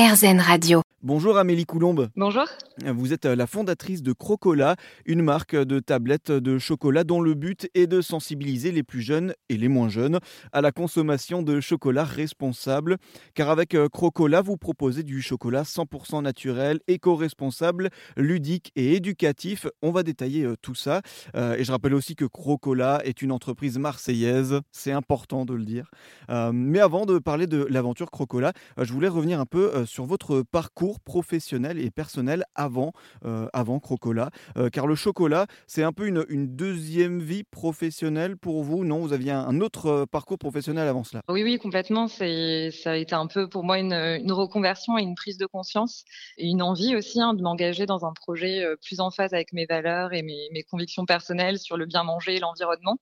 RZN Radio. Bonjour Amélie Coulombe. Bonjour. Vous êtes la fondatrice de Crocola, une marque de tablettes de chocolat dont le but est de sensibiliser les plus jeunes et les moins jeunes à la consommation de chocolat responsable. Car avec euh, Crocola, vous proposez du chocolat 100% naturel, éco-responsable, ludique et éducatif. On va détailler euh, tout ça. Euh, et je rappelle aussi que Crocola est une entreprise marseillaise. C'est important de le dire. Mais avant de parler de l'aventure Crocola, je voulais revenir un peu sur votre parcours professionnel et personnel avant, euh, avant Crocola euh, Car le chocolat, c'est un peu une, deuxième vie professionnelle pour vous, non? Vous aviez un, autre euh, parcours professionnel avant cela? Oui, oui, complètement. Ça a été un peu pour moi une, reconversion et une prise de conscience et une envie aussi hein, de m'engager dans un projet plus en phase avec mes valeurs et mes, convictions personnelles sur le bien manger et l'environnement.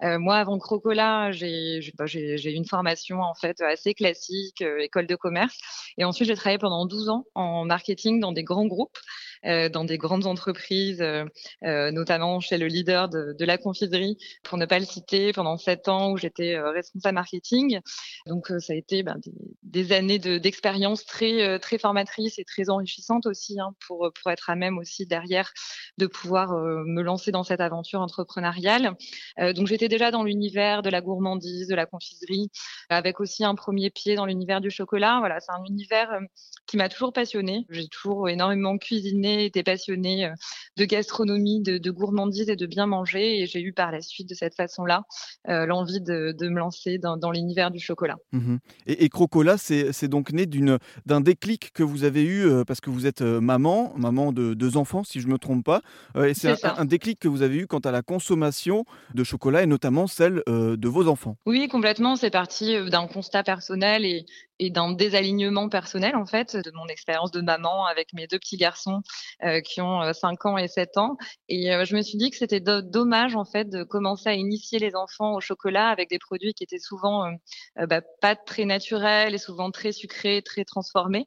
moi, avant Crocola, j'ai bah, eu une formation en fait assez classique, école de commerce. Et ensuite, j'ai travaillé pendant 12 ans en marketing dans des grands groupes, dans des grandes entreprises, euh, euh, notamment chez le leader de, la confiserie, pour ne pas le citer, pendant sept ans où j'étais responsable marketing. Donc ça a été ben, des, années d'expérience très très formatrices et très enrichissantes aussi hein, pour pour être à même aussi derrière de pouvoir me lancer dans cette aventure entrepreneuriale. donc j'étais déjà dans l'univers de la gourmandise, de la confiserie, avec aussi un premier pied dans l'univers du chocolat. Voilà, c'est un univers qui m'a toujours passionnée. J'ai toujours énormément cuisiné, été passionnée euh, de gastronomie, de, gourmandise et de bien manger. Et j'ai eu par la suite, de cette façon-là, euh, l'envie de, me lancer dans, l'univers du chocolat. Mmh et, et, Crocola, c'est donc né d'un déclic que vous avez eu euh, parce que vous êtes maman, maman de deux enfants, si je ne me trompe pas. et c'est un, un, déclic que vous avez eu quant à la consommation de chocolat et notamment celle de vos enfants. Oui, complètement. C'est parti d'un constat personnel et, et d'un désalignement personnel en fait de mon expérience de maman avec mes deux petits garçons euh, qui ont 5 euh, ans et 7 ans. Et euh, je me suis dit que c'était dommage en fait de commencer à initier les enfants au chocolat avec des produits qui étaient souvent bah, pas très naturels et souvent très sucrés, très transformés,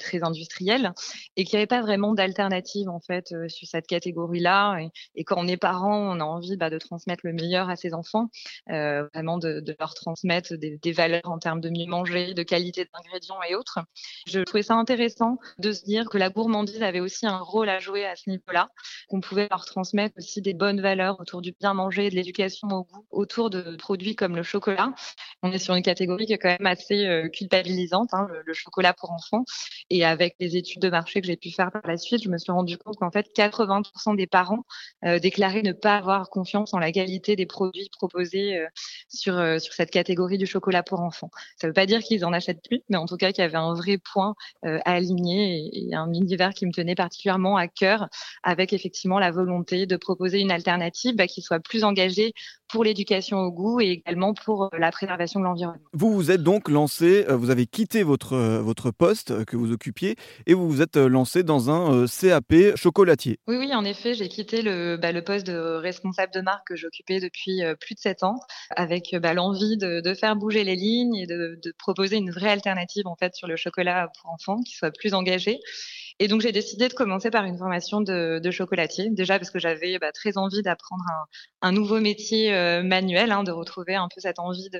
très industriels et qu'il n'y avait pas vraiment d'alternative en fait sur cette catégorie-là. Et, et, quand on est parent, on a envie bah, de transmettre le meilleur à ses enfants, vraiment de, de, leur transmettre des, des valeurs en termes de mieux manger, de qualité d'ingrédients et autres. Je trouvais ça intéressant de se dire que la gourmandise avait aussi un rôle à jouer à ce niveau-là, qu'on pouvait leur transmettre aussi des bonnes valeurs autour du bien manger, de l'éducation au goût, autour de produits comme le chocolat. On est sur une catégorie qui est quand même assez euh, culpabilisante, hein, le, chocolat pour enfants. Et avec les études de marché que j'ai pu faire par la suite, je me suis rendu compte qu'en fait, 80% des parents euh, déclaraient ne pas avoir confiance en la qualité des produits proposés euh, sur, sur cette catégorie du chocolat pour enfants. Ça ne veut pas dire qu'ils en achètent mais en tout cas qu'il y avait un vrai point euh, à aligner et, un univers qui me tenait particulièrement à cœur, avec effectivement la volonté de proposer une alternative bah, qui soit plus engagée pour l'éducation au goût et également pour euh, la préservation de l'environnement. Vous vous êtes donc lancé, euh, vous avez quitté votre, votre poste que vous occupiez et vous vous êtes lancé dans un CAP chocolatier. Oui, oui, en effet, j'ai quitté le, bah, le poste de responsable de marque que j'occupais depuis plus de sept ans avec bah, l'envie de, de, faire bouger les lignes et de, de proposer une vraie alternative en fait sur le chocolat pour enfants qui soit plus engagée. Et donc j'ai décidé de commencer par une formation de, chocolatier, déjà parce que j'avais bah, très envie d'apprendre un, nouveau métier euh, manuel, hein, de retrouver un peu cette envie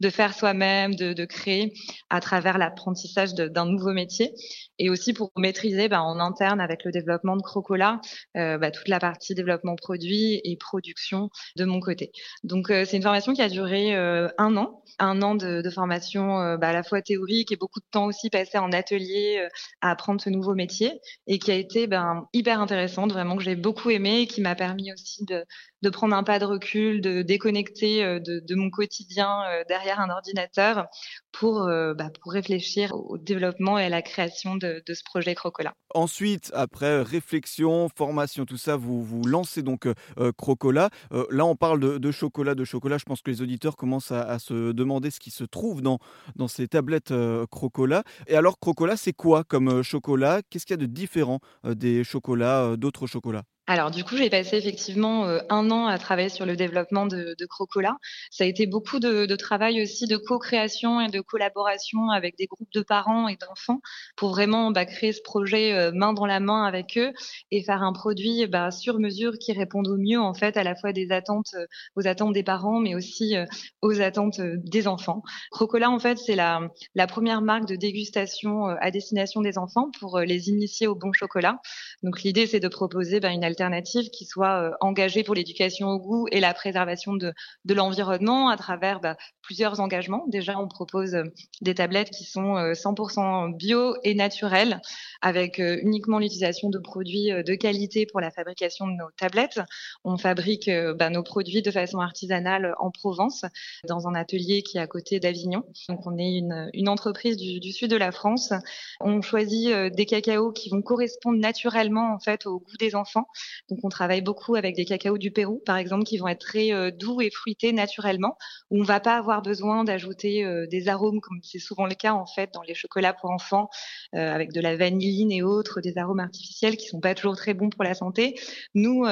de, faire soi-même, de, créer à travers l'apprentissage d'un nouveau métier, et aussi pour maîtriser bah, en interne avec le développement de Crocola euh, bah, toute la partie développement produit et production de mon côté. Donc euh, c'est une formation qui a duré euh, un an, un an de, formation bah, à la fois théorique et beaucoup de temps aussi passé en atelier à apprendre ce nouveau métier et qui a été ben, hyper intéressante, vraiment que j'ai beaucoup aimé et qui m'a permis aussi de, prendre un pas de recul, de déconnecter de, de mon quotidien derrière un ordinateur pour, pour réfléchir au développement et à la création de, de ce projet Crocola. Ensuite, après réflexion, formation, tout ça, vous vous lancez donc Crocola. là, on parle de, chocolat, de chocolat. Je pense que les auditeurs commencent à, se demander ce qui se trouve dans, dans ces tablettes Crocola. Et alors, Crocola, c'est quoi comme chocolat? Qu'est-ce qu'il y a de différent des chocolats, d'autres chocolats? Alors du coup, j'ai passé effectivement euh, un an à travailler sur le développement de, de Crocola. Ça a été beaucoup de, travail aussi de co-création et de collaboration avec des groupes de parents et d'enfants pour vraiment bah, créer ce projet euh, main dans la main avec eux et faire un produit bah, sur mesure qui réponde au mieux en fait à la fois euh, aux attentes des parents, mais aussi aux attentes des enfants. Crocola en fait c'est la, la première marque de dégustation à destination des enfants pour les initier au bon chocolat. Donc l'idée c'est de proposer bah, une alternative qui soit euh, engagée pour l'éducation au goût et la préservation de, l'environnement à travers bah, plusieurs engagements. Déjà, on propose euh, des tablettes qui sont 100% euh, bio et naturelles, avec uniquement l'utilisation de produits de qualité pour la fabrication de nos tablettes. On fabrique bah, nos produits de façon artisanale en Provence, dans un atelier qui est à côté d'Avignon. Donc, on est une, une entreprise du, du, sud de la France. On choisit des cacaos qui vont correspondre naturellement en fait au goût des enfants. Donc, on travaille beaucoup avec des cacaos du Pérou, par exemple, qui vont être très euh, doux et fruités naturellement, où on va pas avoir besoin d'ajouter euh, des arômes, comme c'est souvent le cas en fait dans les chocolats pour enfants, euh, avec de la vanilline et autres, des arômes artificiels qui sont pas toujours très bons pour la santé. Nous,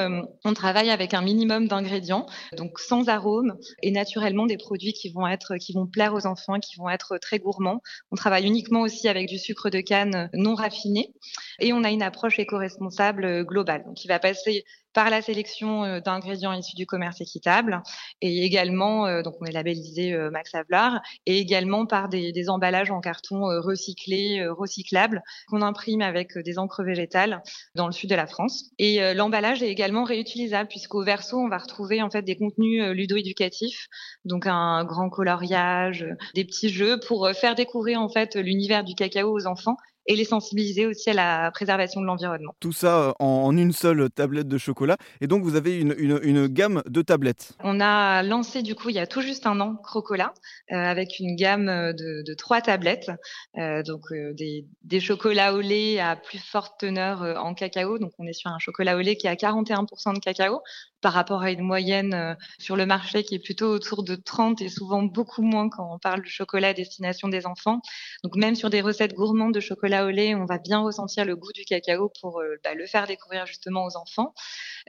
on travaille avec un minimum d'ingrédients, donc sans arômes et naturellement des produits qui vont être, qui vont plaire aux enfants, qui vont être très gourmands. On travaille uniquement aussi avec du sucre de canne non raffiné et on a une approche éco-responsable globale, donc qui va passer par la sélection euh, d'ingrédients issus du commerce équitable et également, euh, donc on est labellisé euh, Max Havelaar, et également par des, des emballages en carton recyclés, recyclables qu'on imprime avec des encres végétales dans le sud de la France. Et l'emballage est également réutilisable puisqu'au verso on va retrouver en fait des contenus ludo-éducatifs, donc un grand coloriage, des petits jeux pour faire découvrir en fait l'univers du cacao aux enfants et les sensibiliser aussi à la préservation de l'environnement. Tout ça en une seule tablette de chocolat. Et donc, vous avez une, gamme de tablettes. On a lancé, du coup, il y a tout juste un an, Crocola, euh, avec une gamme de, de trois tablettes. Euh, donc, euh, des, des, chocolats au lait à plus forte teneur euh, en cacao. Donc, on est sur un chocolat au lait qui a 41% de cacao par rapport à une moyenne sur le marché qui est plutôt autour de 30 et souvent beaucoup moins quand on parle de chocolat à destination des enfants. Donc, même sur des recettes gourmandes de chocolat au lait, on va bien ressentir le goût du cacao pour euh, bah, le faire découvrir justement aux enfants.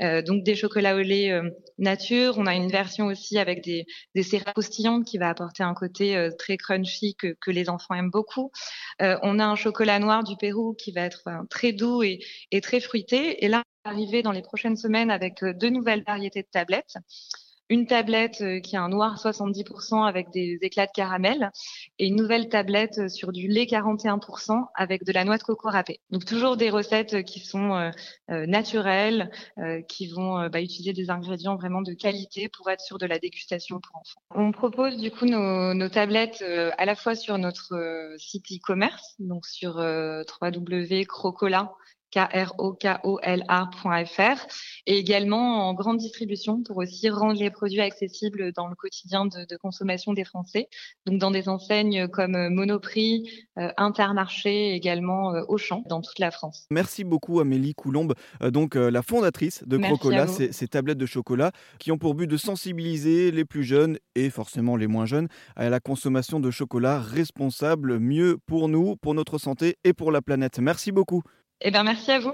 Euh, donc des chocolats au lait euh, nature. On a une version aussi avec des, des céréales croustillantes qui va apporter un côté très crunchy que, les enfants aiment beaucoup. on a un chocolat noir du Pérou qui va être très doux et, et très fruité. Et là, arriver dans les prochaines semaines avec deux nouvelles variétés de tablettes une tablette euh, qui a un noir 70% avec des éclats de caramel et une nouvelle tablette euh, sur du lait 41% avec de la noix de coco râpée. Donc toujours des recettes euh, qui sont naturelles, qui vont bah, utiliser des ingrédients vraiment de qualité pour être sur de la dégustation pour enfants. On propose du coup nos, nos tablettes à la fois sur notre site e-commerce, donc sur www.crocola K-R-O-K-O-L-A.fr et également en grande distribution pour aussi rendre les produits accessibles dans le quotidien de, de consommation des Français. Donc dans des enseignes comme euh, Monoprix, euh, Intermarché, également euh, Auchan dans toute la France. Merci beaucoup Amélie Coulombe, euh, donc la fondatrice de Crocola, ces, ces tablettes de chocolat qui ont pour but de sensibiliser les plus jeunes et forcément les moins jeunes à la consommation de chocolat responsable, mieux pour nous, pour notre santé et pour la planète. Merci beaucoup. Eh bien, merci à vous.